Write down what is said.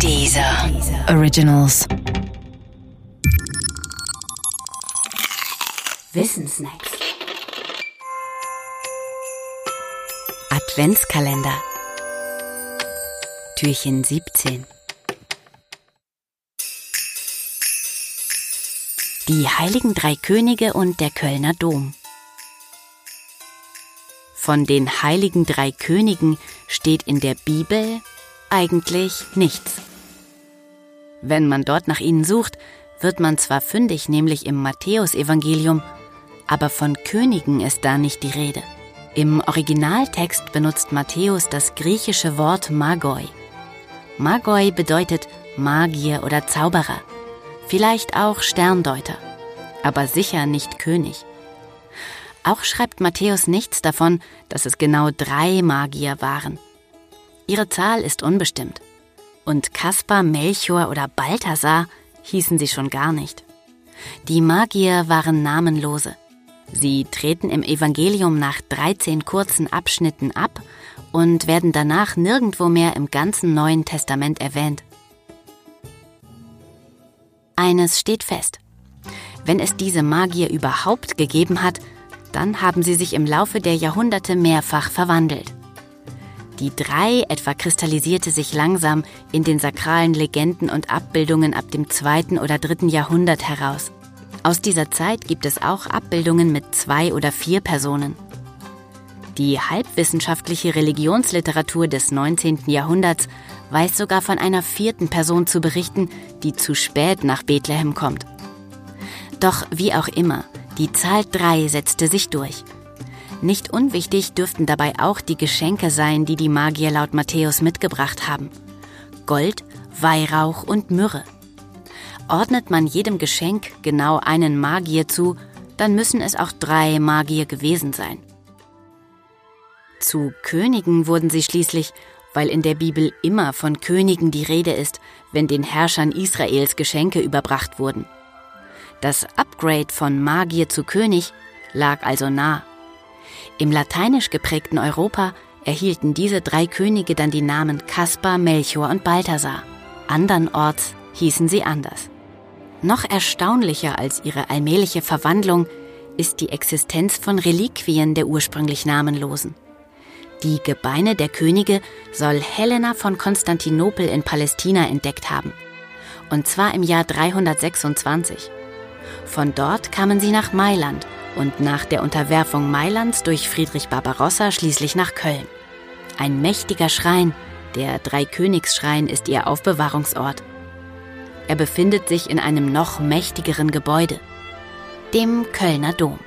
Dieser Originals. Wissensnacks. Adventskalender. Türchen 17. Die heiligen drei Könige und der Kölner Dom. Von den heiligen drei Königen steht in der Bibel eigentlich nichts. Wenn man dort nach ihnen sucht, wird man zwar fündig, nämlich im Matthäusevangelium, aber von Königen ist da nicht die Rede. Im Originaltext benutzt Matthäus das griechische Wort Magoi. Magoi bedeutet Magier oder Zauberer, vielleicht auch Sterndeuter, aber sicher nicht König. Auch schreibt Matthäus nichts davon, dass es genau drei Magier waren. Ihre Zahl ist unbestimmt. Und Kaspar, Melchior oder Balthasar hießen sie schon gar nicht. Die Magier waren namenlose. Sie treten im Evangelium nach 13 kurzen Abschnitten ab und werden danach nirgendwo mehr im ganzen Neuen Testament erwähnt. Eines steht fest. Wenn es diese Magier überhaupt gegeben hat, dann haben sie sich im Laufe der Jahrhunderte mehrfach verwandelt. Die drei etwa kristallisierte sich langsam in den sakralen Legenden und Abbildungen ab dem zweiten oder dritten Jahrhundert heraus. Aus dieser Zeit gibt es auch Abbildungen mit zwei oder vier Personen. Die halbwissenschaftliche Religionsliteratur des 19. Jahrhunderts weiß sogar von einer vierten Person zu berichten, die zu spät nach Bethlehem kommt. Doch wie auch immer, die Zahl drei setzte sich durch. Nicht unwichtig dürften dabei auch die Geschenke sein, die die Magier laut Matthäus mitgebracht haben. Gold, Weihrauch und Myrrhe. Ordnet man jedem Geschenk genau einen Magier zu, dann müssen es auch drei Magier gewesen sein. Zu Königen wurden sie schließlich, weil in der Bibel immer von Königen die Rede ist, wenn den Herrschern Israels Geschenke überbracht wurden. Das Upgrade von Magier zu König lag also nah. Im lateinisch geprägten Europa erhielten diese drei Könige dann die Namen Kaspar, Melchior und Balthasar. Andernorts hießen sie anders. Noch erstaunlicher als ihre allmähliche Verwandlung ist die Existenz von Reliquien der ursprünglich Namenlosen. Die Gebeine der Könige soll Helena von Konstantinopel in Palästina entdeckt haben. Und zwar im Jahr 326. Von dort kamen sie nach Mailand und nach der Unterwerfung Mailands durch Friedrich Barbarossa schließlich nach Köln. Ein mächtiger Schrein, der Dreikönigsschrein, ist ihr Aufbewahrungsort. Er befindet sich in einem noch mächtigeren Gebäude, dem Kölner Dom.